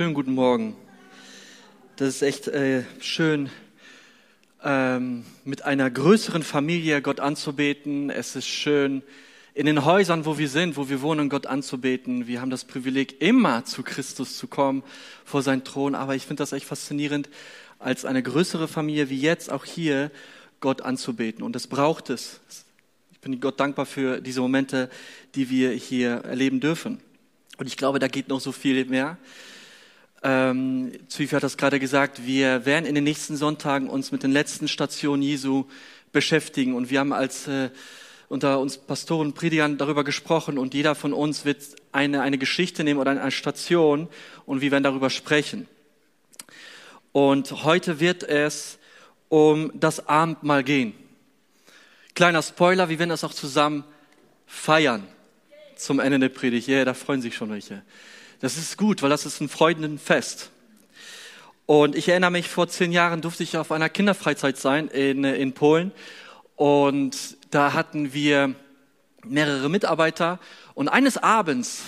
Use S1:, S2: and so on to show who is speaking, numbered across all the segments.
S1: Schönen guten Morgen. Das ist echt äh, schön, ähm, mit einer größeren Familie Gott anzubeten. Es ist schön, in den Häusern, wo wir sind, wo wir wohnen, Gott anzubeten. Wir haben das Privileg, immer zu Christus zu kommen, vor seinen Thron. Aber ich finde das echt faszinierend, als eine größere Familie wie jetzt auch hier Gott anzubeten. Und das braucht es. Ich bin Gott dankbar für diese Momente, die wir hier erleben dürfen. Und ich glaube, da geht noch so viel mehr. Ähm, Zwiefel hat das gerade gesagt, wir werden in den nächsten Sonntagen uns mit den letzten Stationen Jesu beschäftigen. Und wir haben als äh, unter uns Pastoren, Predigern darüber gesprochen und jeder von uns wird eine, eine Geschichte nehmen oder eine Station und wir werden darüber sprechen. Und heute wird es um das Abendmahl gehen. Kleiner Spoiler, wir werden das auch zusammen feiern zum Ende der Predigt. Ja, yeah, da freuen sich schon welche. Das ist gut, weil das ist ein Freudenfest. Und ich erinnere mich, vor zehn Jahren durfte ich auf einer Kinderfreizeit sein in, in Polen. Und da hatten wir mehrere Mitarbeiter. Und eines Abends,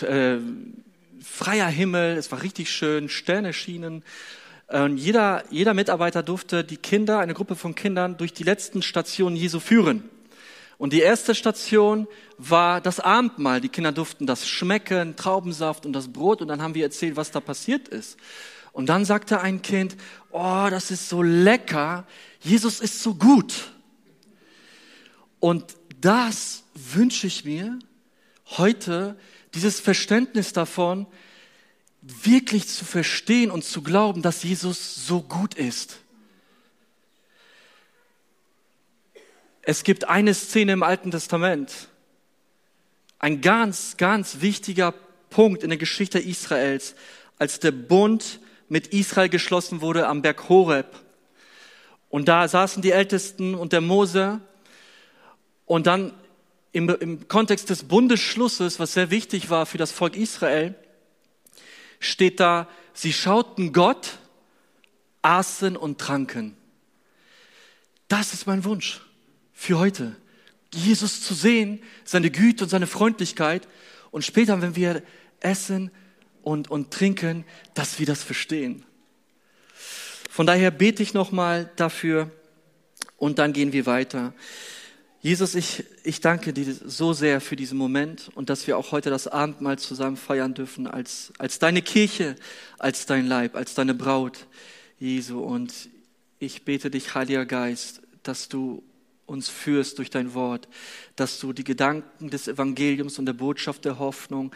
S1: äh, freier Himmel, es war richtig schön, Sterne schienen. Und jeder, jeder Mitarbeiter durfte die Kinder, eine Gruppe von Kindern, durch die letzten Stationen Jesu führen. Und die erste Station war das Abendmahl. Die Kinder durften das schmecken, Traubensaft und das Brot. Und dann haben wir erzählt, was da passiert ist. Und dann sagte ein Kind, oh, das ist so lecker. Jesus ist so gut. Und das wünsche ich mir heute, dieses Verständnis davon, wirklich zu verstehen und zu glauben, dass Jesus so gut ist. Es gibt eine Szene im Alten Testament, ein ganz, ganz wichtiger Punkt in der Geschichte Israels, als der Bund mit Israel geschlossen wurde am Berg Horeb. Und da saßen die Ältesten und der Mose und dann im, im Kontext des Bundesschlusses, was sehr wichtig war für das Volk Israel, steht da, sie schauten Gott, aßen und tranken. Das ist mein Wunsch für heute. Jesus zu sehen, seine Güte und seine Freundlichkeit und später, wenn wir essen und, und trinken, dass wir das verstehen. Von daher bete ich nochmal dafür und dann gehen wir weiter. Jesus, ich, ich danke dir so sehr für diesen Moment und dass wir auch heute das Abendmahl zusammen feiern dürfen als, als deine Kirche, als dein Leib, als deine Braut, Jesu. Und ich bete dich, Heiliger Geist, dass du uns führst durch dein Wort, dass du die Gedanken des Evangeliums und der Botschaft der Hoffnung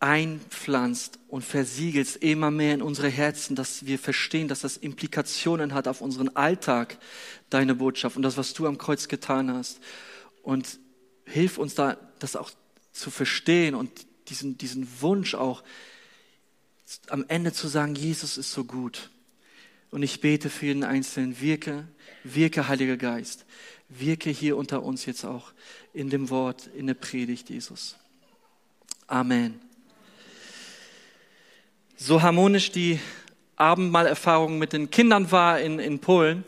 S1: einpflanzt und versiegelst immer mehr in unsere Herzen, dass wir verstehen, dass das Implikationen hat auf unseren Alltag, deine Botschaft und das, was du am Kreuz getan hast. Und hilf uns da, das auch zu verstehen und diesen, diesen Wunsch auch am Ende zu sagen, Jesus ist so gut. Und ich bete für jeden Einzelnen, wirke, wirke, Heiliger Geist wirke hier unter uns jetzt auch in dem Wort, in der Predigt, Jesus. Amen. So harmonisch die Abendmahlerfahrung mit den Kindern war in, in Polen,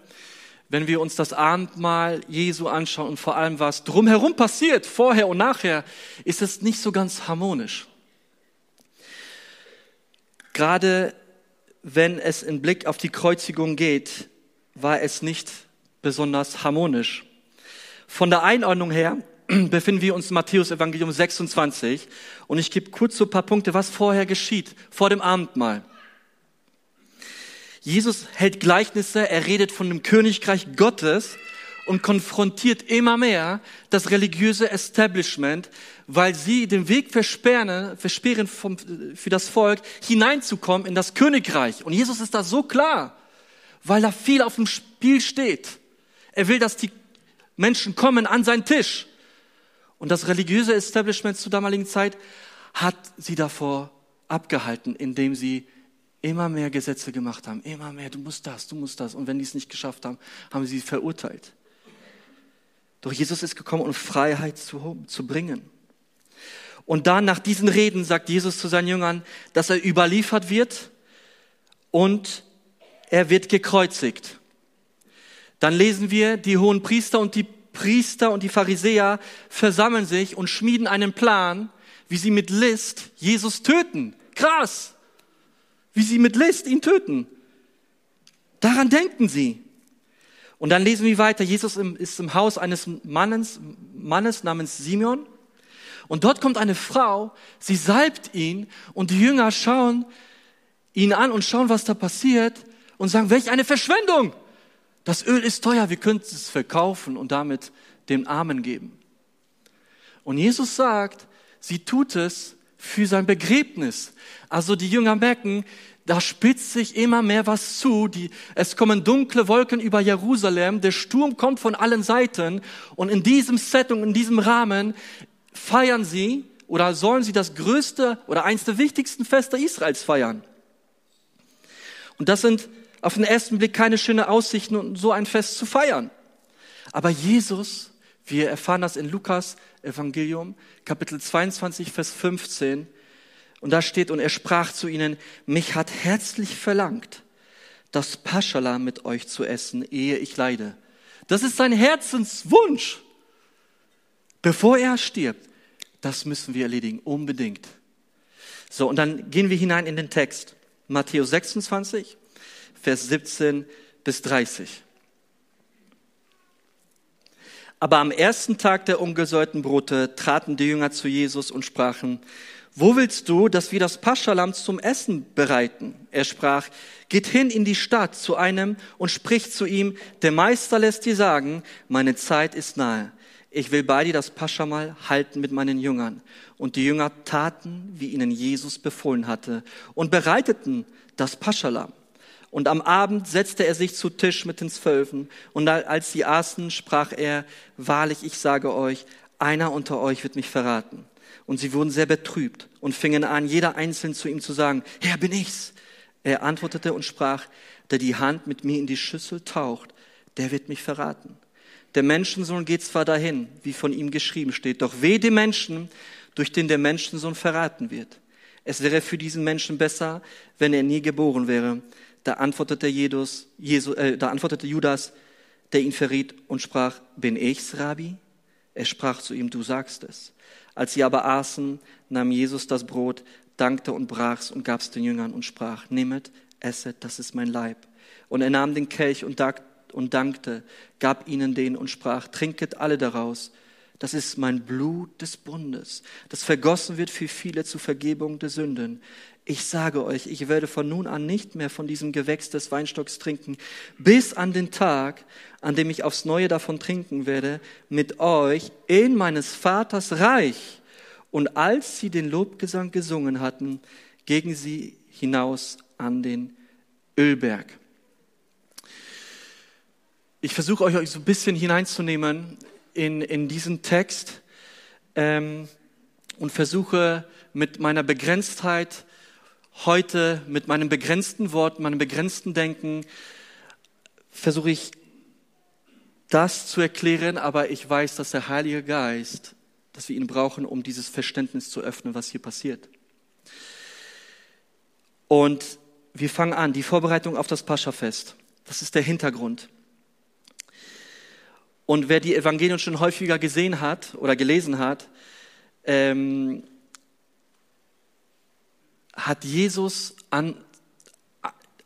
S1: wenn wir uns das Abendmahl Jesu anschauen und vor allem was drumherum passiert, vorher und nachher, ist es nicht so ganz harmonisch. Gerade wenn es in Blick auf die Kreuzigung geht, war es nicht besonders harmonisch. Von der Einordnung her befinden wir uns in Matthäus Evangelium 26 und ich gebe kurz so ein paar Punkte, was vorher geschieht, vor dem Abendmahl. Jesus hält Gleichnisse, er redet von dem Königreich Gottes und konfrontiert immer mehr das religiöse Establishment, weil sie den Weg versperren, versperren vom, für das Volk, hineinzukommen in das Königreich. Und Jesus ist da so klar, weil da viel auf dem Spiel steht. Er will, dass die Menschen kommen an seinen Tisch. Und das religiöse Establishment zur damaligen Zeit hat sie davor abgehalten, indem sie immer mehr Gesetze gemacht haben. Immer mehr, du musst das, du musst das. Und wenn die es nicht geschafft haben, haben sie verurteilt. Doch Jesus ist gekommen, um Freiheit zu, zu bringen. Und dann nach diesen Reden sagt Jesus zu seinen Jüngern, dass er überliefert wird und er wird gekreuzigt. Dann lesen wir, die hohen Priester und die Priester und die Pharisäer versammeln sich und schmieden einen Plan, wie sie mit List Jesus töten. Krass! wie sie mit List ihn töten. Daran denken sie. Und dann lesen wir weiter. Jesus ist im Haus eines Mannes, Mannes namens Simeon. Und dort kommt eine Frau, sie salbt ihn und die Jünger schauen ihn an und schauen, was da passiert und sagen, welch eine Verschwendung! Das Öl ist teuer, wir könnten es verkaufen und damit dem Armen geben. Und Jesus sagt, sie tut es für sein Begräbnis. Also die Jünger merken, da spitzt sich immer mehr was zu. Die, es kommen dunkle Wolken über Jerusalem, der Sturm kommt von allen Seiten und in diesem Setting, in diesem Rahmen feiern sie oder sollen sie das größte oder eins der wichtigsten Feste Israels feiern. Und das sind auf den ersten Blick keine schönen Aussichten, um so ein Fest zu feiern. Aber Jesus, wir erfahren das in Lukas Evangelium, Kapitel 22, Vers 15, und da steht, und er sprach zu ihnen, mich hat herzlich verlangt, das Paschala mit euch zu essen, ehe ich leide. Das ist sein Herzenswunsch. Bevor er stirbt, das müssen wir erledigen, unbedingt. So, und dann gehen wir hinein in den Text. Matthäus 26, Vers 17 bis 30. Aber am ersten Tag der ungesäuerten Brote traten die Jünger zu Jesus und sprachen, wo willst du, dass wir das Paschalam zum Essen bereiten? Er sprach, geht hin in die Stadt zu einem und spricht zu ihm, der Meister lässt dir sagen, meine Zeit ist nahe. Ich will bei dir das Paschamal halten mit meinen Jüngern. Und die Jünger taten, wie ihnen Jesus befohlen hatte, und bereiteten das Paschalam. Und am Abend setzte er sich zu Tisch mit den Zwölfen. Und als sie aßen, sprach er, wahrlich, ich sage euch, einer unter euch wird mich verraten. Und sie wurden sehr betrübt und fingen an, jeder einzeln zu ihm zu sagen, Herr, bin ich's. Er antwortete und sprach, der die Hand mit mir in die Schüssel taucht, der wird mich verraten. Der Menschensohn geht zwar dahin, wie von ihm geschrieben steht, doch weh dem Menschen, durch den der Menschensohn verraten wird. Es wäre für diesen Menschen besser, wenn er nie geboren wäre. Da antwortete, Jesus, Jesu, äh, da antwortete Judas, der ihn verriet und sprach, bin ich's, Rabbi? Er sprach zu ihm, du sagst es. Als sie aber aßen, nahm Jesus das Brot, dankte und brach's und gab's den Jüngern und sprach, nehmet, esset, das ist mein Leib. Und er nahm den Kelch und, und dankte, gab ihnen den und sprach, trinket alle daraus. Das ist mein Blut des Bundes, das vergossen wird für viele zur Vergebung der Sünden. Ich sage euch, ich werde von nun an nicht mehr von diesem Gewächs des Weinstocks trinken, bis an den Tag, an dem ich aufs Neue davon trinken werde, mit euch in meines Vaters Reich. Und als sie den Lobgesang gesungen hatten, gingen sie hinaus an den Ölberg. Ich versuche euch so ein bisschen hineinzunehmen in, in diesen Text ähm, und versuche mit meiner Begrenztheit heute mit meinem begrenzten Wort, meinem begrenzten Denken versuche ich das zu erklären, aber ich weiß, dass der Heilige Geist, dass wir ihn brauchen, um dieses Verständnis zu öffnen, was hier passiert. Und wir fangen an, die Vorbereitung auf das Paschafest. Das ist der Hintergrund. Und wer die Evangelien schon häufiger gesehen hat oder gelesen hat, ähm, hat Jesus an,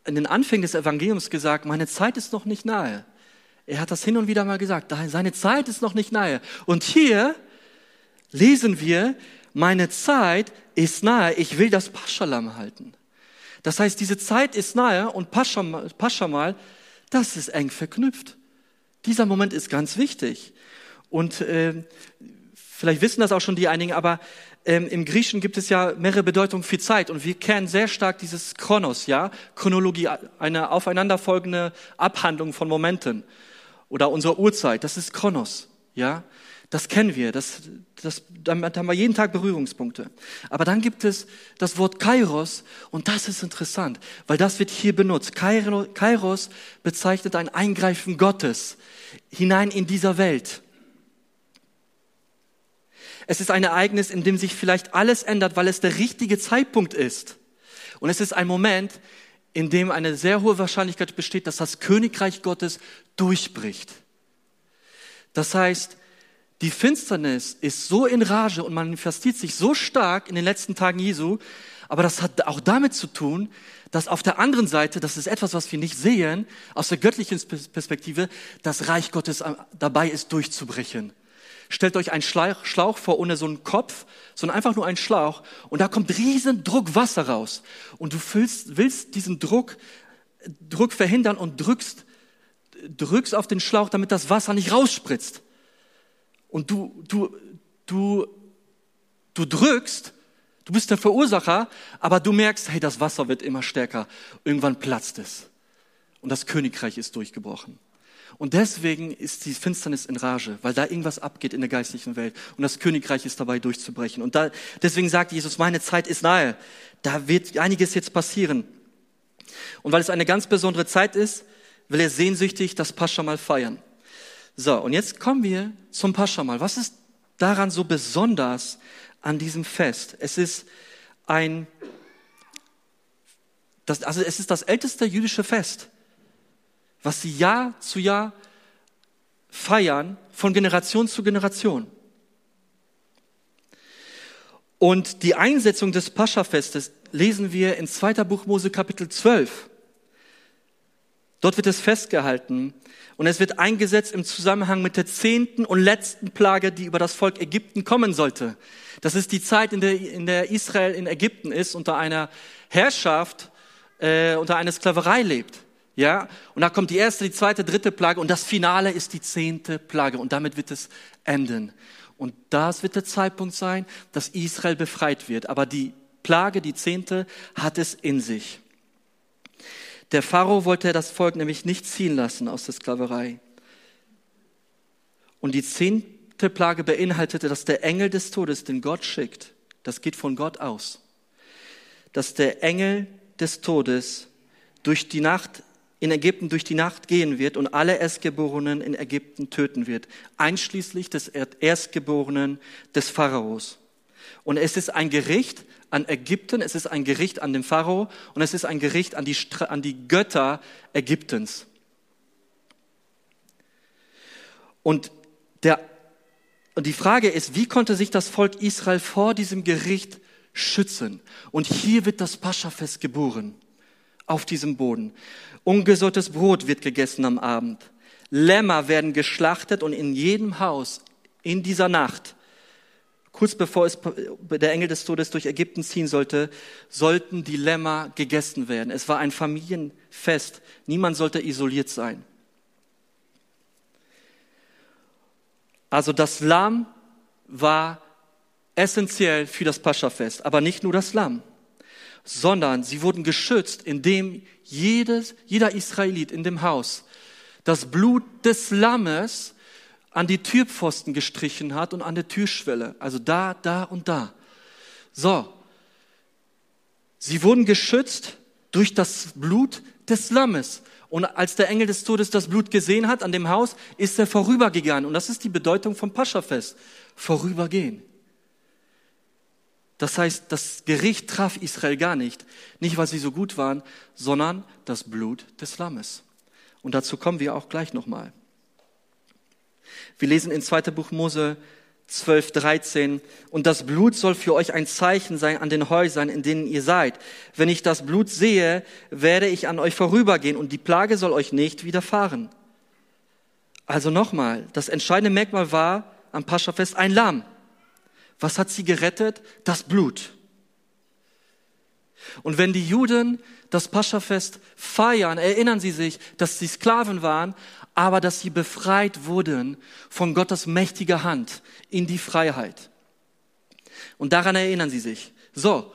S1: in den Anfängen des Evangeliums gesagt, meine Zeit ist noch nicht nahe. Er hat das hin und wieder mal gesagt, seine Zeit ist noch nicht nahe. Und hier lesen wir, meine Zeit ist nahe, ich will das Paschalam halten. Das heißt, diese Zeit ist nahe und Paschamal, das ist eng verknüpft. Dieser Moment ist ganz wichtig. Und äh, vielleicht wissen das auch schon die einigen, aber ähm, im Griechischen gibt es ja mehrere Bedeutungen für Zeit und wir kennen sehr stark dieses Chronos, ja, Chronologie, eine aufeinanderfolgende Abhandlung von Momenten oder unsere Uhrzeit, das ist Chronos, ja. Das kennen wir, das, das, damit haben wir jeden Tag Berührungspunkte. Aber dann gibt es das Wort Kairos und das ist interessant, weil das wird hier benutzt. Kairos bezeichnet ein Eingreifen Gottes hinein in dieser Welt. Es ist ein Ereignis, in dem sich vielleicht alles ändert, weil es der richtige Zeitpunkt ist. Und es ist ein Moment, in dem eine sehr hohe Wahrscheinlichkeit besteht, dass das Königreich Gottes durchbricht. Das heißt, die Finsternis ist so in Rage und manifestiert sich so stark in den letzten Tagen Jesu, aber das hat auch damit zu tun, dass auf der anderen Seite, das ist etwas, was wir nicht sehen, aus der göttlichen Perspektive, das Reich Gottes dabei ist durchzubrechen. Stellt euch einen Schlauch vor ohne so einen Kopf, sondern einfach nur einen Schlauch und da kommt riesen Druck Wasser raus und du füllst, willst diesen Druck, Druck verhindern und drückst, drückst auf den Schlauch, damit das Wasser nicht rausspritzt. Und du, du, du, du drückst Du bist der Verursacher, aber du merkst, hey, das Wasser wird immer stärker. Irgendwann platzt es. Und das Königreich ist durchgebrochen. Und deswegen ist die Finsternis in Rage, weil da irgendwas abgeht in der geistlichen Welt. Und das Königreich ist dabei durchzubrechen. Und da, deswegen sagt Jesus, meine Zeit ist nahe. Da wird einiges jetzt passieren. Und weil es eine ganz besondere Zeit ist, will er sehnsüchtig das Paschamal feiern. So, und jetzt kommen wir zum Paschamal. Was ist daran so besonders an diesem Fest. Es ist ein, das, also es ist das älteste jüdische Fest, was sie Jahr zu Jahr feiern, von Generation zu Generation. Und die Einsetzung des Pascha-Festes lesen wir in 2. Buch Mose Kapitel 12. Dort wird es festgehalten und es wird eingesetzt im Zusammenhang mit der zehnten und letzten Plage, die über das Volk Ägypten kommen sollte. Das ist die Zeit, in der, in der Israel in Ägypten ist, unter einer Herrschaft, äh, unter einer Sklaverei lebt. Ja, und da kommt die erste, die zweite, dritte Plage und das Finale ist die zehnte Plage und damit wird es enden. Und das wird der Zeitpunkt sein, dass Israel befreit wird. Aber die Plage, die zehnte, hat es in sich. Der Pharao wollte das Volk nämlich nicht ziehen lassen aus der Sklaverei. Und die zehnte Plage beinhaltete, dass der Engel des Todes, den Gott schickt, das geht von Gott aus, dass der Engel des Todes durch die Nacht in Ägypten durch die Nacht gehen wird und alle Erstgeborenen in Ägypten töten wird, einschließlich des Erstgeborenen des Pharaos. Und es ist ein Gericht an Ägypten, es ist ein Gericht an den Pharao und es ist ein Gericht an die, an die Götter Ägyptens. Und, der, und die Frage ist, wie konnte sich das Volk Israel vor diesem Gericht schützen? Und hier wird das Paschafest geboren, auf diesem Boden. Ungesäuertes Brot wird gegessen am Abend. Lämmer werden geschlachtet und in jedem Haus in dieser Nacht Kurz bevor es der Engel des Todes durch Ägypten ziehen sollte, sollten die Lämmer gegessen werden. Es war ein Familienfest. Niemand sollte isoliert sein. Also das Lamm war essentiell für das Paschafest, aber nicht nur das Lamm, sondern sie wurden geschützt, indem jedes, jeder Israelit in dem Haus das Blut des Lammes an die Türpfosten gestrichen hat und an der Türschwelle. Also da, da und da. So. Sie wurden geschützt durch das Blut des Lammes. Und als der Engel des Todes das Blut gesehen hat an dem Haus, ist er vorübergegangen. Und das ist die Bedeutung vom Paschafest. Vorübergehen. Das heißt, das Gericht traf Israel gar nicht. Nicht, weil sie so gut waren, sondern das Blut des Lammes. Und dazu kommen wir auch gleich nochmal. Wir lesen in 2. Buch Mose 12, 13. Und das Blut soll für euch ein Zeichen sein an den Häusern, in denen ihr seid. Wenn ich das Blut sehe, werde ich an euch vorübergehen und die Plage soll euch nicht widerfahren. Also nochmal, das entscheidende Merkmal war am Paschafest ein Lamm. Was hat sie gerettet? Das Blut. Und wenn die Juden das Paschafest feiern, erinnern sie sich, dass sie Sklaven waren, aber dass sie befreit wurden von Gottes mächtiger Hand in die Freiheit. Und daran erinnern sie sich. So,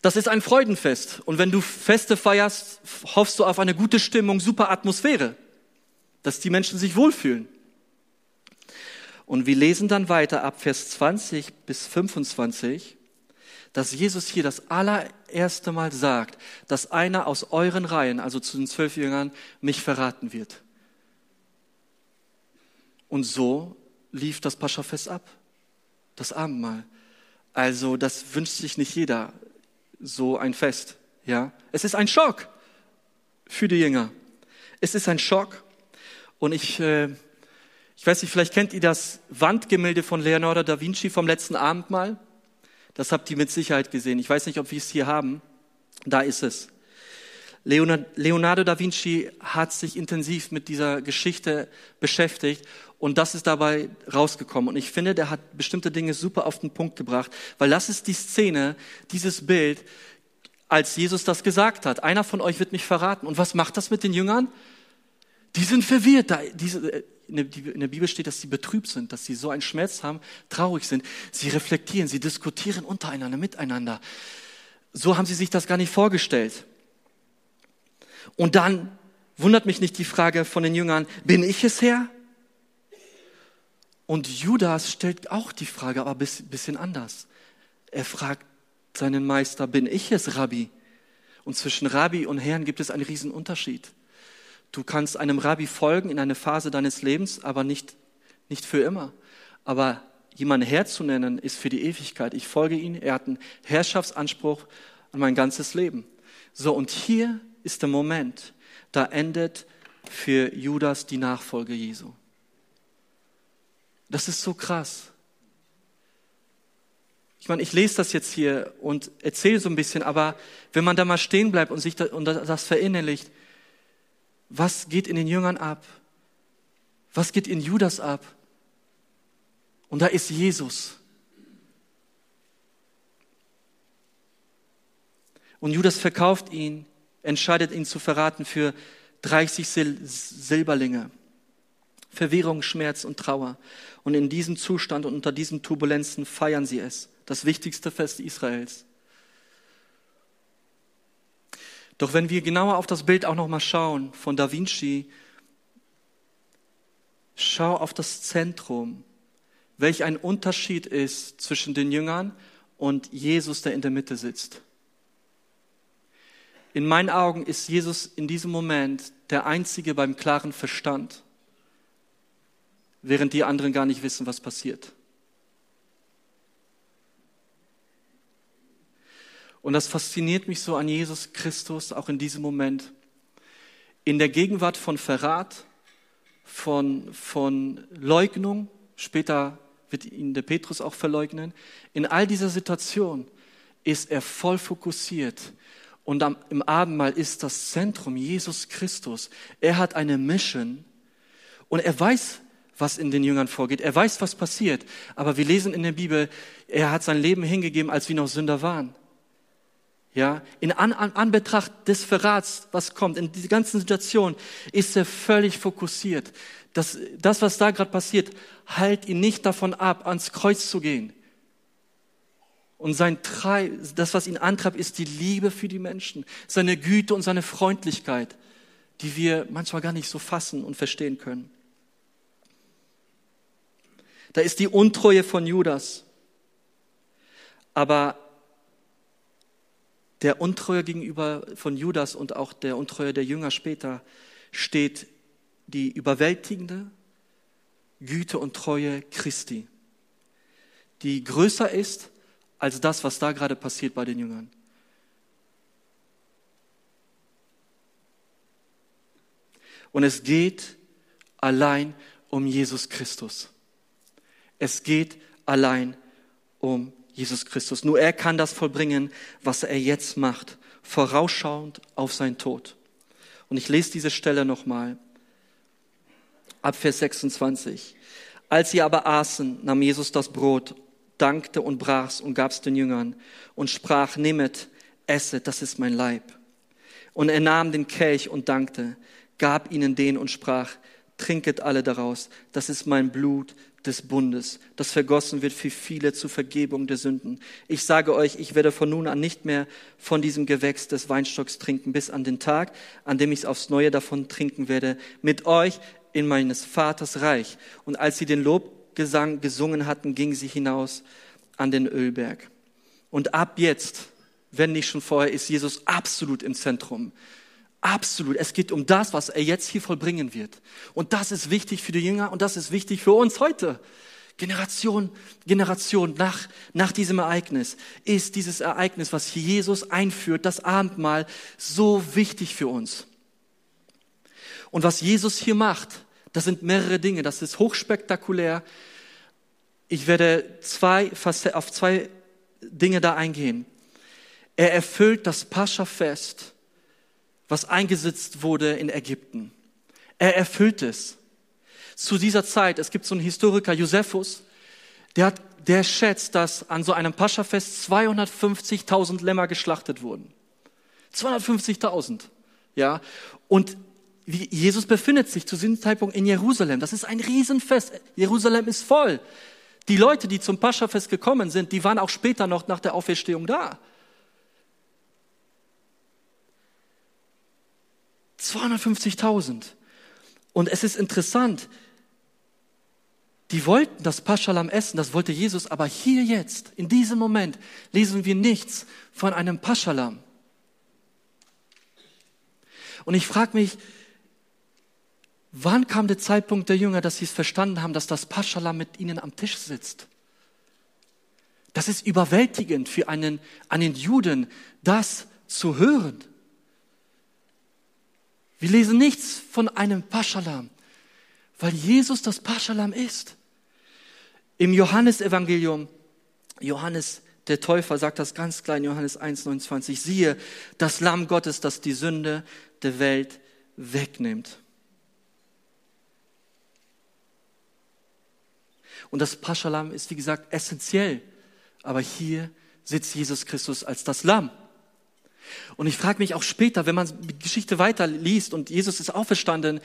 S1: das ist ein Freudenfest. Und wenn du Feste feierst, hoffst du auf eine gute Stimmung, super Atmosphäre, dass die Menschen sich wohlfühlen. Und wir lesen dann weiter ab Vers 20 bis 25, dass Jesus hier das allererste Mal sagt, dass einer aus euren Reihen, also zu den zwölf Jüngern, mich verraten wird. Und so lief das Paschafest ab, das Abendmahl. Also das wünscht sich nicht jeder, so ein Fest. Ja, es ist ein Schock für die Jünger. Es ist ein Schock. Und ich, äh, Ich weiß nicht, vielleicht kennt ihr das Wandgemälde von Leonardo da Vinci vom letzten Abendmahl. Das habt ihr mit Sicherheit gesehen. Ich weiß nicht, ob wir es hier haben. Da ist es. Leonardo da Vinci hat sich intensiv mit dieser Geschichte beschäftigt und das ist dabei rausgekommen. Und ich finde, der hat bestimmte Dinge super auf den Punkt gebracht, weil das ist die Szene, dieses Bild, als Jesus das gesagt hat. Einer von euch wird mich verraten. Und was macht das mit den Jüngern? Die sind verwirrt. Diese, in der Bibel steht, dass sie betrübt sind, dass sie so einen Schmerz haben, traurig sind. Sie reflektieren, sie diskutieren untereinander, miteinander. So haben sie sich das gar nicht vorgestellt. Und dann wundert mich nicht die Frage von den Jüngern, bin ich es Herr? Und Judas stellt auch die Frage, aber ein bisschen anders. Er fragt seinen Meister, bin ich es, Rabbi? Und zwischen Rabbi und Herrn gibt es einen riesen Unterschied. Du kannst einem Rabbi folgen in einer Phase deines Lebens, aber nicht, nicht für immer. Aber jemanden Herr zu nennen, ist für die Ewigkeit. Ich folge ihm, er hat einen Herrschaftsanspruch an mein ganzes Leben. So, und hier ist der Moment, da endet für Judas die Nachfolge Jesu. Das ist so krass. Ich meine, ich lese das jetzt hier und erzähle so ein bisschen, aber wenn man da mal stehen bleibt und sich das verinnerlicht, was geht in den Jüngern ab? Was geht in Judas ab? Und da ist Jesus. Und Judas verkauft ihn, entscheidet ihn zu verraten für 30 Sil Silberlinge. Verwirrung, Schmerz und Trauer. Und in diesem Zustand und unter diesen Turbulenzen feiern sie es, das wichtigste Fest Israels. Doch wenn wir genauer auf das Bild auch noch mal schauen von Da Vinci, schau auf das Zentrum, welch ein Unterschied ist zwischen den Jüngern und Jesus, der in der Mitte sitzt. In meinen Augen ist Jesus in diesem Moment der Einzige beim klaren Verstand, während die anderen gar nicht wissen, was passiert. Und das fasziniert mich so an Jesus Christus, auch in diesem Moment. In der Gegenwart von Verrat, von, von Leugnung, später wird ihn der Petrus auch verleugnen, in all dieser Situation ist er voll fokussiert. Und am, im Abendmahl ist das Zentrum Jesus Christus. Er hat eine Mission und er weiß, was in den Jüngern vorgeht. Er weiß, was passiert. Aber wir lesen in der Bibel, er hat sein Leben hingegeben, als wir noch Sünder waren. Ja, in An An Anbetracht des Verrats, was kommt, in dieser ganzen Situation, ist er völlig fokussiert. Das, das was da gerade passiert, halt ihn nicht davon ab, ans Kreuz zu gehen. Und sein Treib, das, was ihn antreibt, ist die Liebe für die Menschen, seine Güte und seine Freundlichkeit, die wir manchmal gar nicht so fassen und verstehen können. Da ist die Untreue von Judas. Aber der Untreue gegenüber von Judas und auch der Untreue der Jünger später steht die überwältigende Güte und Treue Christi, die größer ist als das, was da gerade passiert bei den Jüngern. Und es geht allein um Jesus Christus. Es geht allein um Jesus Christus. Nur er kann das vollbringen, was er jetzt macht, vorausschauend auf sein Tod. Und ich lese diese Stelle nochmal. Ab Vers 26. Als sie aber aßen, nahm Jesus das Brot, dankte und brach's und gab's den Jüngern und sprach, nehmet, esset, das ist mein Leib. Und er nahm den Kelch und dankte, gab ihnen den und sprach, trinket alle daraus, das ist mein Blut des Bundes, das vergossen wird für viele zur Vergebung der Sünden. Ich sage euch, ich werde von nun an nicht mehr von diesem Gewächs des Weinstocks trinken, bis an den Tag, an dem ich aufs Neue davon trinken werde, mit euch in meines Vaters Reich. Und als sie den Lobgesang gesungen hatten, gingen sie hinaus an den Ölberg. Und ab jetzt, wenn nicht schon vorher, ist Jesus absolut im Zentrum. Absolut. Es geht um das, was er jetzt hier vollbringen wird. Und das ist wichtig für die Jünger und das ist wichtig für uns heute. Generation, Generation nach, nach diesem Ereignis ist dieses Ereignis, was Jesus einführt, das Abendmahl, so wichtig für uns. Und was Jesus hier macht, Das sind mehrere Dinge, das ist hochspektakulär. Ich werde zwei, auf zwei Dinge da eingehen. Er erfüllt das Pascha-Fest, was eingesetzt wurde in Ägypten. Er erfüllt es. Zu dieser Zeit, es gibt so einen Historiker, Josephus, der, hat, der schätzt, dass an so einem Pascha-Fest 250.000 Lämmer geschlachtet wurden. 250.000. Ja. Und Jesus befindet sich zu diesem Zeitpunkt in Jerusalem. Das ist ein Riesenfest. Jerusalem ist voll. Die Leute, die zum Pascha-Fest gekommen sind, die waren auch später noch nach der Auferstehung da. 250.000. Und es ist interessant, die wollten das Paschalam essen, das wollte Jesus, aber hier jetzt, in diesem Moment, lesen wir nichts von einem Paschalam. Und ich frage mich, wann kam der Zeitpunkt der Jünger, dass sie es verstanden haben, dass das Paschalam mit ihnen am Tisch sitzt? Das ist überwältigend für einen, einen Juden, das zu hören. Wir lesen nichts von einem Paschalam, weil Jesus das Paschalam ist. Im Johannesevangelium, Johannes der Täufer sagt das ganz klein, Johannes 1,29, siehe, das Lamm Gottes, das die Sünde der Welt wegnimmt. Und das Paschalam ist, wie gesagt, essentiell. Aber hier sitzt Jesus Christus als das Lamm. Und ich frage mich auch später, wenn man die Geschichte weiterliest und Jesus ist auferstanden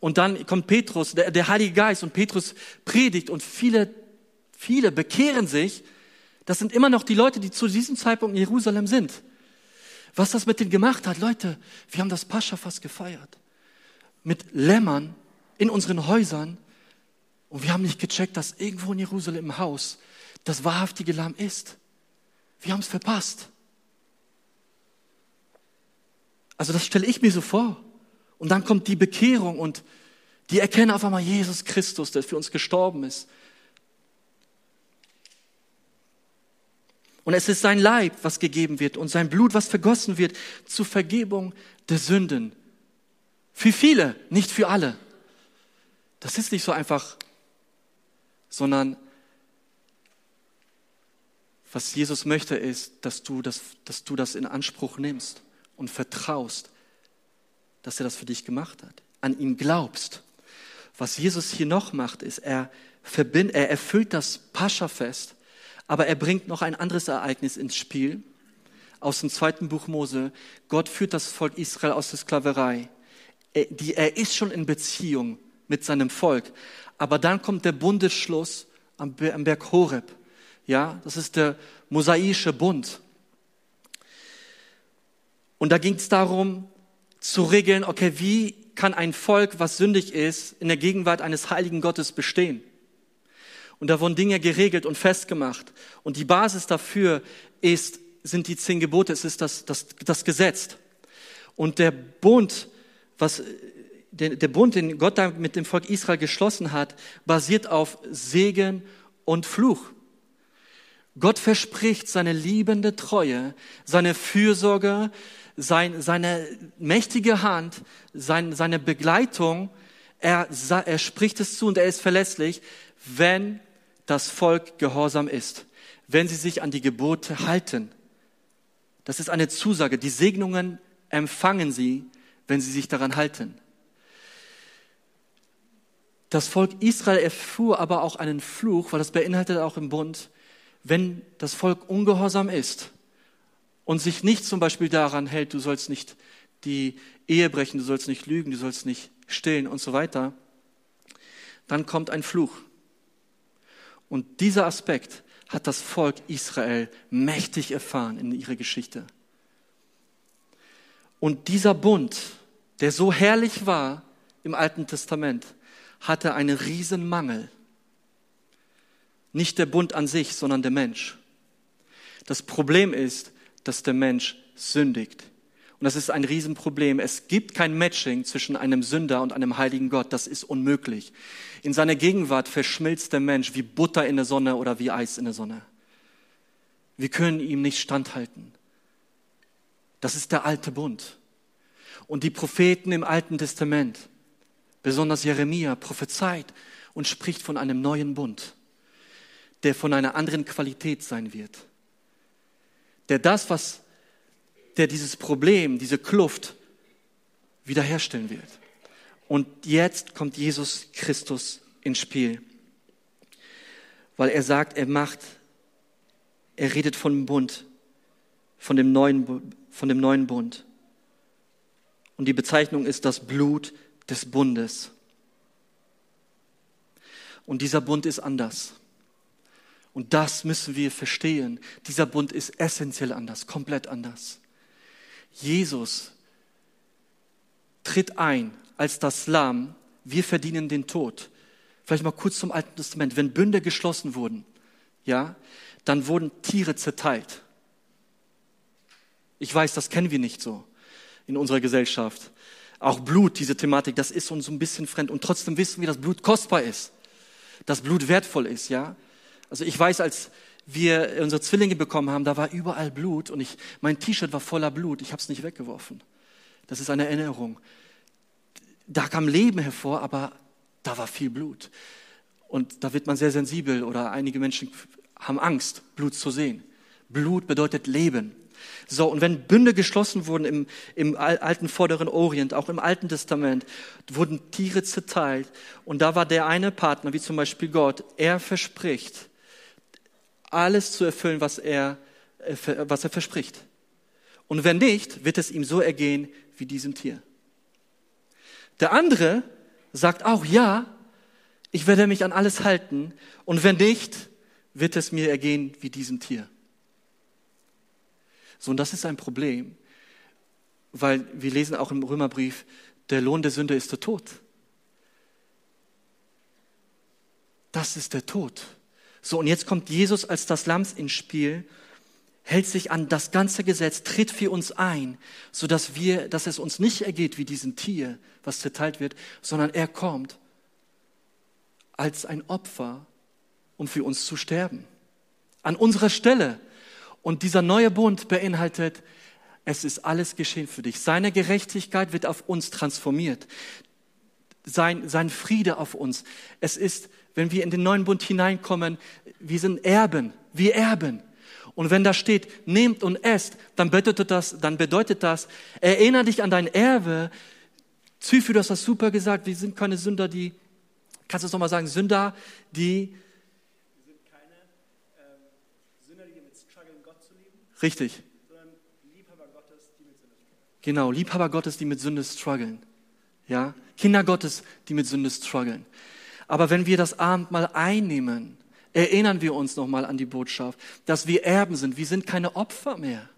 S1: und dann kommt Petrus, der, der Heilige Geist und Petrus predigt und viele, viele bekehren sich, das sind immer noch die Leute, die zu diesem Zeitpunkt in Jerusalem sind. Was das mit denen gemacht hat, Leute, wir haben das Pascha fast gefeiert. Mit Lämmern in unseren Häusern. Und wir haben nicht gecheckt, dass irgendwo in Jerusalem im Haus das wahrhaftige Lamm ist. Wir haben es verpasst. Also das stelle ich mir so vor. Und dann kommt die Bekehrung und die erkennen auf einmal Jesus Christus, der für uns gestorben ist. Und es ist sein Leib, was gegeben wird und sein Blut, was vergossen wird zur Vergebung der Sünden. Für viele, nicht für alle. Das ist nicht so einfach, sondern was Jesus möchte, ist, dass du das, dass du das in Anspruch nimmst und vertraust, dass er das für dich gemacht hat, an ihn glaubst. Was Jesus hier noch macht, ist, er, verbind, er erfüllt das Pascha-Fest, aber er bringt noch ein anderes Ereignis ins Spiel aus dem zweiten Buch Mose. Gott führt das Volk Israel aus der Sklaverei. Er, die, er ist schon in Beziehung mit seinem Volk, aber dann kommt der Bundesschluss am, am Berg Horeb. Ja, das ist der mosaische Bund. Und da ging es darum zu regeln, okay, wie kann ein Volk, was sündig ist, in der Gegenwart eines heiligen Gottes bestehen? Und da wurden Dinge geregelt und festgemacht. Und die Basis dafür ist, sind die zehn Gebote, es ist das, das, das Gesetz. Und der Bund, was, der, der Bund, den Gott da mit dem Volk Israel geschlossen hat, basiert auf Segen und Fluch. Gott verspricht seine liebende Treue, seine Fürsorge, sein, seine mächtige Hand, sein, seine Begleitung, er, er spricht es zu und er ist verlässlich, wenn das Volk gehorsam ist, wenn sie sich an die Gebote halten. Das ist eine Zusage. Die Segnungen empfangen sie, wenn sie sich daran halten. Das Volk Israel erfuhr aber auch einen Fluch, weil das beinhaltet auch im Bund, wenn das Volk ungehorsam ist, und sich nicht zum Beispiel daran hält, du sollst nicht die Ehe brechen, du sollst nicht lügen, du sollst nicht stillen und so weiter, dann kommt ein Fluch. Und dieser Aspekt hat das Volk Israel mächtig erfahren in ihrer Geschichte. Und dieser Bund, der so herrlich war im Alten Testament, hatte einen riesen Mangel. Nicht der Bund an sich, sondern der Mensch. Das Problem ist, dass der Mensch sündigt. Und das ist ein Riesenproblem. Es gibt kein Matching zwischen einem Sünder und einem heiligen Gott. Das ist unmöglich. In seiner Gegenwart verschmilzt der Mensch wie Butter in der Sonne oder wie Eis in der Sonne. Wir können ihm nicht standhalten. Das ist der alte Bund. Und die Propheten im Alten Testament Besonders Jeremia prophezeit und spricht von einem neuen Bund, der von einer anderen Qualität sein wird. Der das, was, der dieses Problem, diese Kluft wiederherstellen wird. Und jetzt kommt Jesus Christus ins Spiel, weil er sagt, er macht, er redet von Bund, von dem neuen, von dem neuen Bund. Und die Bezeichnung ist das Blut des Bundes. Und dieser Bund ist anders. Und das müssen wir verstehen. Dieser Bund ist essentiell anders, komplett anders. Jesus tritt ein als das Lamm. Wir verdienen den Tod. Vielleicht mal kurz zum Alten Testament. Wenn Bünde geschlossen wurden, ja, dann wurden Tiere zerteilt. Ich weiß, das kennen wir nicht so in unserer Gesellschaft. Auch Blut, diese Thematik, das ist uns ein bisschen fremd. Und trotzdem wissen wir, dass Blut kostbar ist, dass Blut wertvoll ist, ja. Also ich weiß, als wir unsere Zwillinge bekommen haben, da war überall Blut und ich, mein T-Shirt war voller Blut. Ich habe es nicht weggeworfen. Das ist eine Erinnerung. Da kam Leben hervor, aber da war viel Blut. Und da wird man sehr sensibel oder einige Menschen haben Angst, Blut zu sehen. Blut bedeutet Leben. So, und wenn Bünde geschlossen wurden im, im alten Vorderen Orient, auch im Alten Testament, wurden Tiere zerteilt. Und da war der eine Partner, wie zum Beispiel Gott, er verspricht, alles zu erfüllen, was er, äh, was er verspricht. Und wenn nicht, wird es ihm so ergehen wie diesem Tier. Der andere sagt auch, ja, ich werde mich an alles halten. Und wenn nicht, wird es mir ergehen wie diesem Tier. So, und das ist ein Problem, weil wir lesen auch im Römerbrief, der Lohn der Sünde ist der Tod. Das ist der Tod. So, und jetzt kommt Jesus als das Lamms ins Spiel, hält sich an das ganze Gesetz, tritt für uns ein, so dass wir, dass es uns nicht ergeht wie diesem Tier, was zerteilt wird, sondern er kommt als ein Opfer, um für uns zu sterben. An unserer Stelle. Und dieser neue Bund beinhaltet, es ist alles geschehen für dich. Seine Gerechtigkeit wird auf uns transformiert. Sein, sein Friede auf uns. Es ist, wenn wir in den neuen Bund hineinkommen, wir sind Erben. Wir erben. Und wenn da steht, nehmt und esst, dann bedeutet das, dann bedeutet das, erinnere dich an dein Erbe. Zyphi, du hast das super gesagt, wir sind keine Sünder, die, kannst du es nochmal sagen, Sünder, die Richtig. Sondern Liebhaber Gottes, die mit Sünde strugglen. Genau, Liebhaber Gottes, die mit Sünde strugglen. Ja, Kinder Gottes, die mit Sünde strugglen. Aber wenn wir das Abendmahl einnehmen, erinnern wir uns nochmal an die Botschaft, dass wir Erben sind. Wir sind keine Opfer mehr.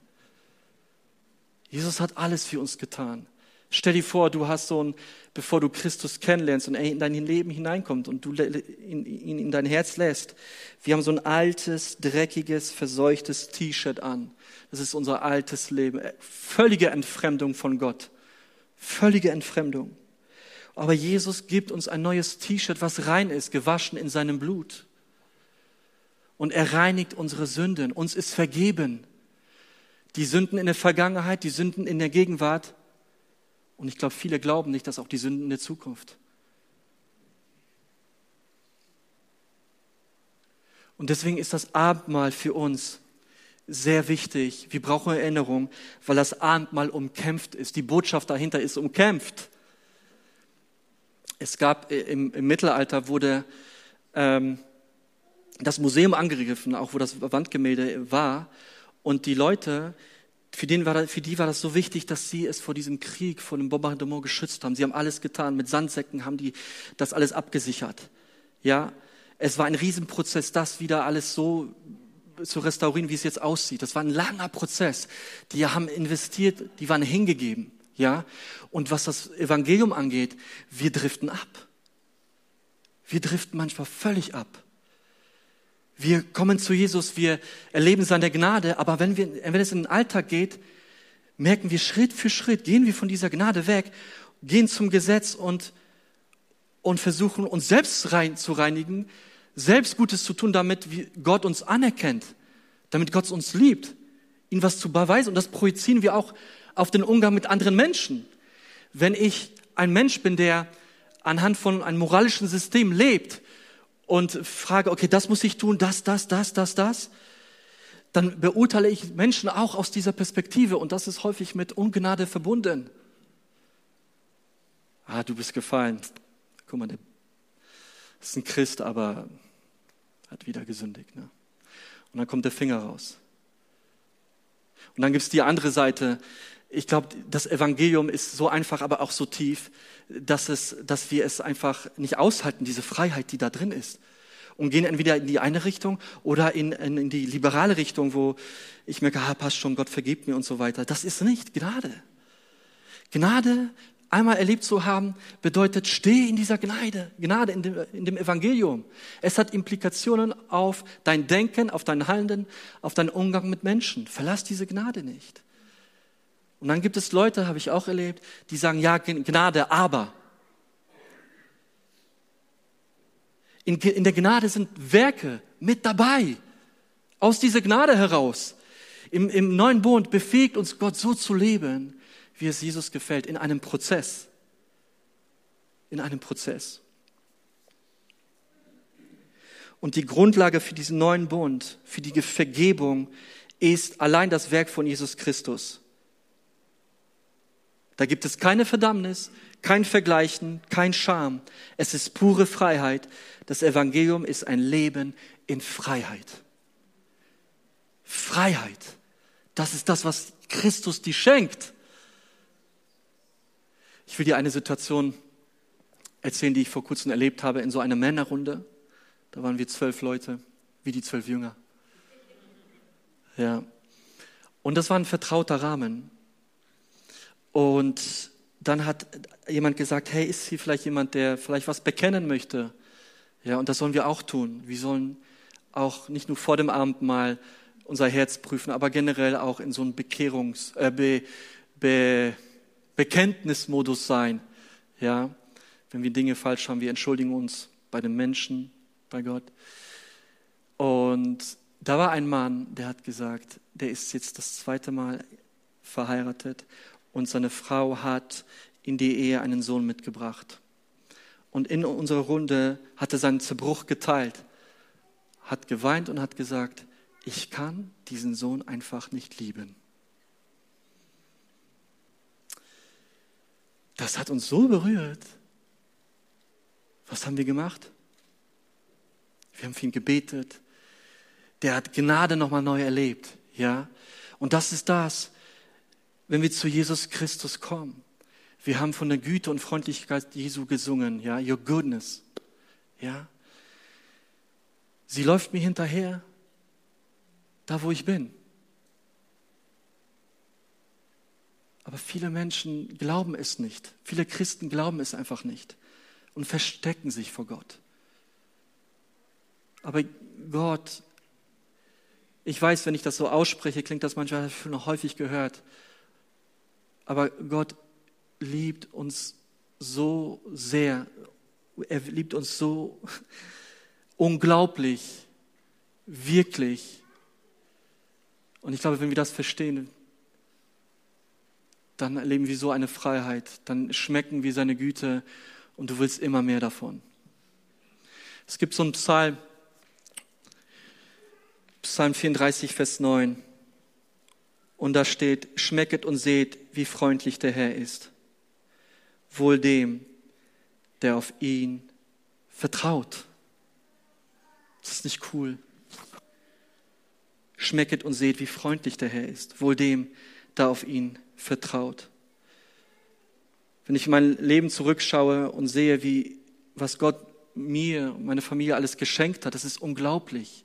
S1: Jesus hat alles für uns getan. Stell dir vor, du hast so ein, bevor du Christus kennenlernst und er in dein Leben hineinkommt und du ihn in, in dein Herz lässt. Wir haben so ein altes, dreckiges, verseuchtes T-Shirt an. Das ist unser altes Leben. Völlige Entfremdung von Gott. Völlige Entfremdung. Aber Jesus gibt uns ein neues T-Shirt, was rein ist, gewaschen in seinem Blut. Und er reinigt unsere Sünden. Uns ist vergeben. Die Sünden in der Vergangenheit, die Sünden in der Gegenwart und ich glaube, viele glauben nicht, dass auch die Sünden in der Zukunft. Und deswegen ist das Abendmahl für uns sehr wichtig. Wir brauchen Erinnerung, weil das Abendmahl umkämpft ist. Die Botschaft dahinter ist umkämpft. Es gab äh, im, im Mittelalter wurde ähm, das Museum angegriffen, auch wo das Wandgemälde war. Und die Leute, für, den war, für die war das so wichtig, dass sie es vor diesem Krieg, vor dem Bombardement geschützt haben. Sie haben alles getan. Mit Sandsäcken haben die das alles abgesichert. Ja, es war ein Riesenprozess, das wieder alles so zu restaurieren, wie es jetzt aussieht. Das war ein langer Prozess. Die haben investiert, die waren hingegeben. Ja, und was das Evangelium angeht, wir driften ab. Wir driften manchmal völlig ab. Wir kommen zu Jesus, wir erleben seine Gnade, aber wenn, wir, wenn es in den Alltag geht, merken wir Schritt für Schritt, gehen wir von dieser Gnade weg, gehen zum Gesetz und, und versuchen uns selbst rein zu reinigen, selbst Gutes zu tun, damit Gott uns anerkennt, damit Gott uns liebt, ihm was zu beweisen. Und das projizieren wir auch auf den Umgang mit anderen Menschen. Wenn ich ein Mensch bin, der anhand von einem moralischen System lebt und frage, okay, das muss ich tun, das, das, das, das, das, dann beurteile ich Menschen auch aus dieser Perspektive und das ist häufig mit Ungnade verbunden. Ah, du bist gefallen. Guck mal, der ist ein Christ, aber hat wieder gesündigt. Ne? Und dann kommt der Finger raus. Und dann gibt es die andere Seite. Ich glaube, das Evangelium ist so einfach, aber auch so tief, dass, es, dass wir es einfach nicht aushalten, diese Freiheit, die da drin ist. Und gehen entweder in die eine Richtung oder in, in, in die liberale Richtung, wo ich merke, ah, passt schon, Gott vergibt mir und so weiter. Das ist nicht Gnade. Gnade einmal erlebt zu haben, bedeutet, steh in dieser Gnade, Gnade in dem, in dem Evangelium. Es hat Implikationen auf dein Denken, auf dein Handeln, auf deinen Umgang mit Menschen. Verlass diese Gnade nicht. Und dann gibt es Leute, habe ich auch erlebt, die sagen, ja, Gnade, aber. In, in der Gnade sind Werke mit dabei. Aus dieser Gnade heraus. Im, Im neuen Bund befähigt uns Gott so zu leben, wie es Jesus gefällt, in einem Prozess. In einem Prozess. Und die Grundlage für diesen neuen Bund, für die Vergebung, ist allein das Werk von Jesus Christus. Da gibt es keine Verdammnis, kein Vergleichen, kein Scham. Es ist pure Freiheit. Das Evangelium ist ein Leben in Freiheit. Freiheit. Das ist das, was Christus dir schenkt. Ich will dir eine Situation erzählen, die ich vor kurzem erlebt habe in so einer Männerrunde. Da waren wir zwölf Leute, wie die zwölf Jünger. Ja. Und das war ein vertrauter Rahmen. Und dann hat jemand gesagt, hey, ist hier vielleicht jemand, der vielleicht was bekennen möchte? Ja, und das sollen wir auch tun. Wir sollen auch nicht nur vor dem Abend mal unser Herz prüfen, aber generell auch in so einem Bekehrungs, äh, Be, Be, Bekenntnismodus sein. Ja, wenn wir Dinge falsch haben, wir entschuldigen uns bei den Menschen, bei Gott. Und da war ein Mann, der hat gesagt, der ist jetzt das zweite Mal verheiratet und seine Frau hat in die Ehe einen Sohn mitgebracht. Und in unserer Runde hat er seinen Zerbruch geteilt, hat geweint und hat gesagt, ich kann diesen Sohn einfach nicht lieben. Das hat uns so berührt. Was haben wir gemacht? Wir haben für ihn gebetet. Der hat Gnade nochmal neu erlebt, ja. Und das ist das, wenn wir zu Jesus Christus kommen. Wir haben von der Güte und Freundlichkeit Jesu gesungen, ja, your goodness, ja. Sie läuft mir hinterher, da wo ich bin. Aber viele Menschen glauben es nicht. Viele Christen glauben es einfach nicht und verstecken sich vor Gott. Aber Gott, ich weiß, wenn ich das so ausspreche, klingt das manchmal noch häufig gehört. Aber Gott liebt uns so sehr. Er liebt uns so unglaublich, wirklich. Und ich glaube, wenn wir das verstehen, dann erleben wir so eine Freiheit, dann schmecken wir seine Güte und du willst immer mehr davon. Es gibt so einen Psalm, Psalm 34, Vers 9. Und da steht, schmecket und seht, wie freundlich der Herr ist. Wohl dem, der auf ihn vertraut. Das ist nicht cool. Schmecket und seht, wie freundlich der Herr ist. Wohl dem, der auf ihn vertraut. Wenn ich mein Leben zurückschaue und sehe, wie, was Gott mir meine Familie alles geschenkt hat, das ist unglaublich.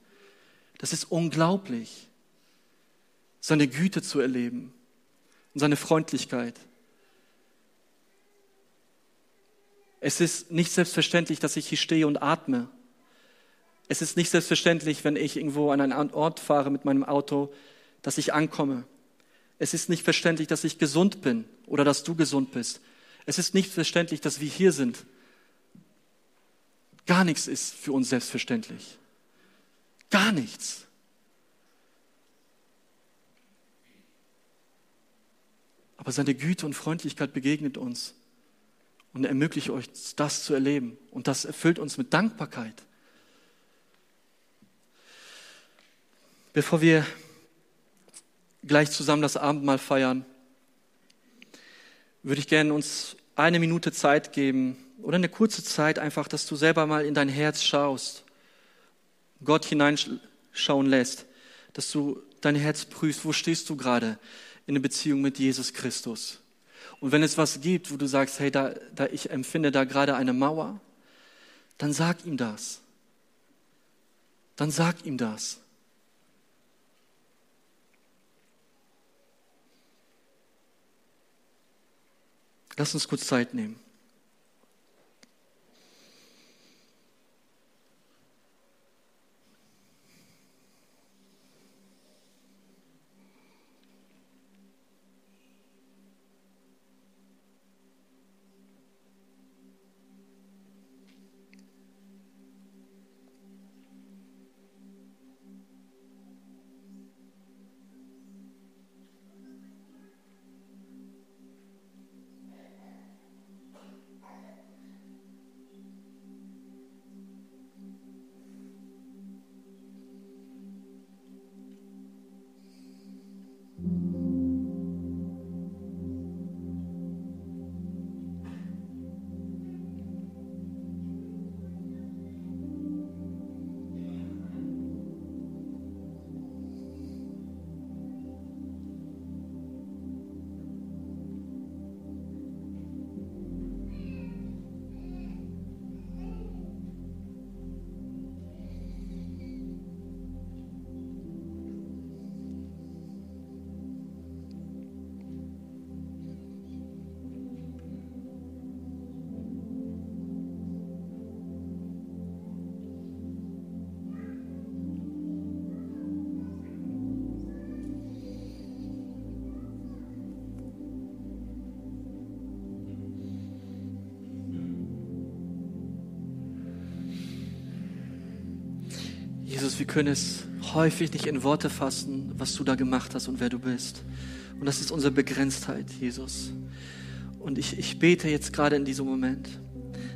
S1: Das ist unglaublich, seine Güte zu erleben und seine Freundlichkeit. Es ist nicht selbstverständlich, dass ich hier stehe und atme. Es ist nicht selbstverständlich, wenn ich irgendwo an einen Ort fahre mit meinem Auto, dass ich ankomme. Es ist nicht verständlich, dass ich gesund bin oder dass du gesund bist. Es ist nicht verständlich, dass wir hier sind. Gar nichts ist für uns selbstverständlich. Gar nichts. Aber seine Güte und Freundlichkeit begegnet uns. und ermöglicht euch, das zu erleben. Und das erfüllt uns mit Dankbarkeit. Bevor wir gleich zusammen das Abendmahl feiern, würde ich gerne uns eine Minute Zeit geben oder eine kurze Zeit einfach, dass du selber mal in dein Herz schaust, Gott hineinschauen lässt, dass du dein Herz prüfst, wo stehst du gerade in der Beziehung mit Jesus Christus. Und wenn es was gibt, wo du sagst, hey, da, da ich empfinde da gerade eine Mauer, dann sag ihm das. Dann sag ihm das. Lass uns kurz Zeit nehmen. Wir können es häufig nicht in Worte fassen, was du da gemacht hast und wer du bist. Und das ist unsere Begrenztheit, Jesus. Und ich, ich bete jetzt gerade in diesem Moment,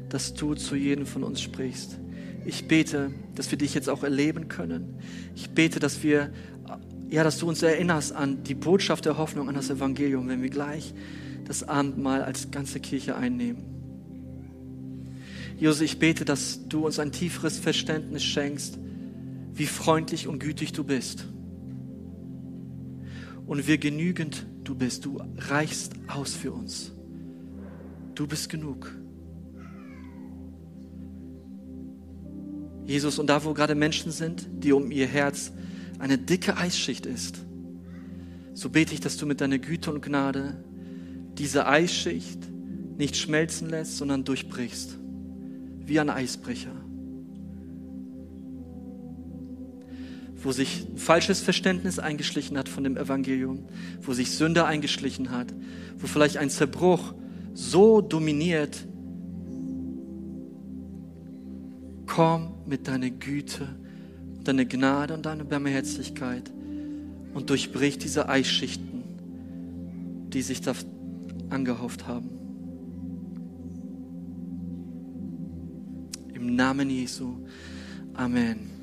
S1: dass du zu jedem von uns sprichst. Ich bete, dass wir dich jetzt auch erleben können. Ich bete, dass wir, ja, dass du uns erinnerst an die Botschaft der Hoffnung, an das Evangelium, wenn wir gleich das Abendmahl als ganze Kirche einnehmen. Jesus, ich bete, dass du uns ein tieferes Verständnis schenkst, wie freundlich und gütig du bist. Und wie genügend du bist. Du reichst aus für uns. Du bist genug. Jesus, und da, wo gerade Menschen sind, die um ihr Herz eine dicke Eisschicht ist, so bete ich, dass du mit deiner Güte und Gnade diese Eisschicht nicht schmelzen lässt, sondern durchbrichst, wie ein Eisbrecher. Wo sich falsches Verständnis eingeschlichen hat von dem Evangelium, wo sich Sünde eingeschlichen hat, wo vielleicht ein Zerbruch so dominiert. Komm mit deiner Güte, deiner Gnade und deiner Barmherzigkeit und durchbrich diese Eisschichten, die sich da angehauft haben. Im Namen Jesu. Amen.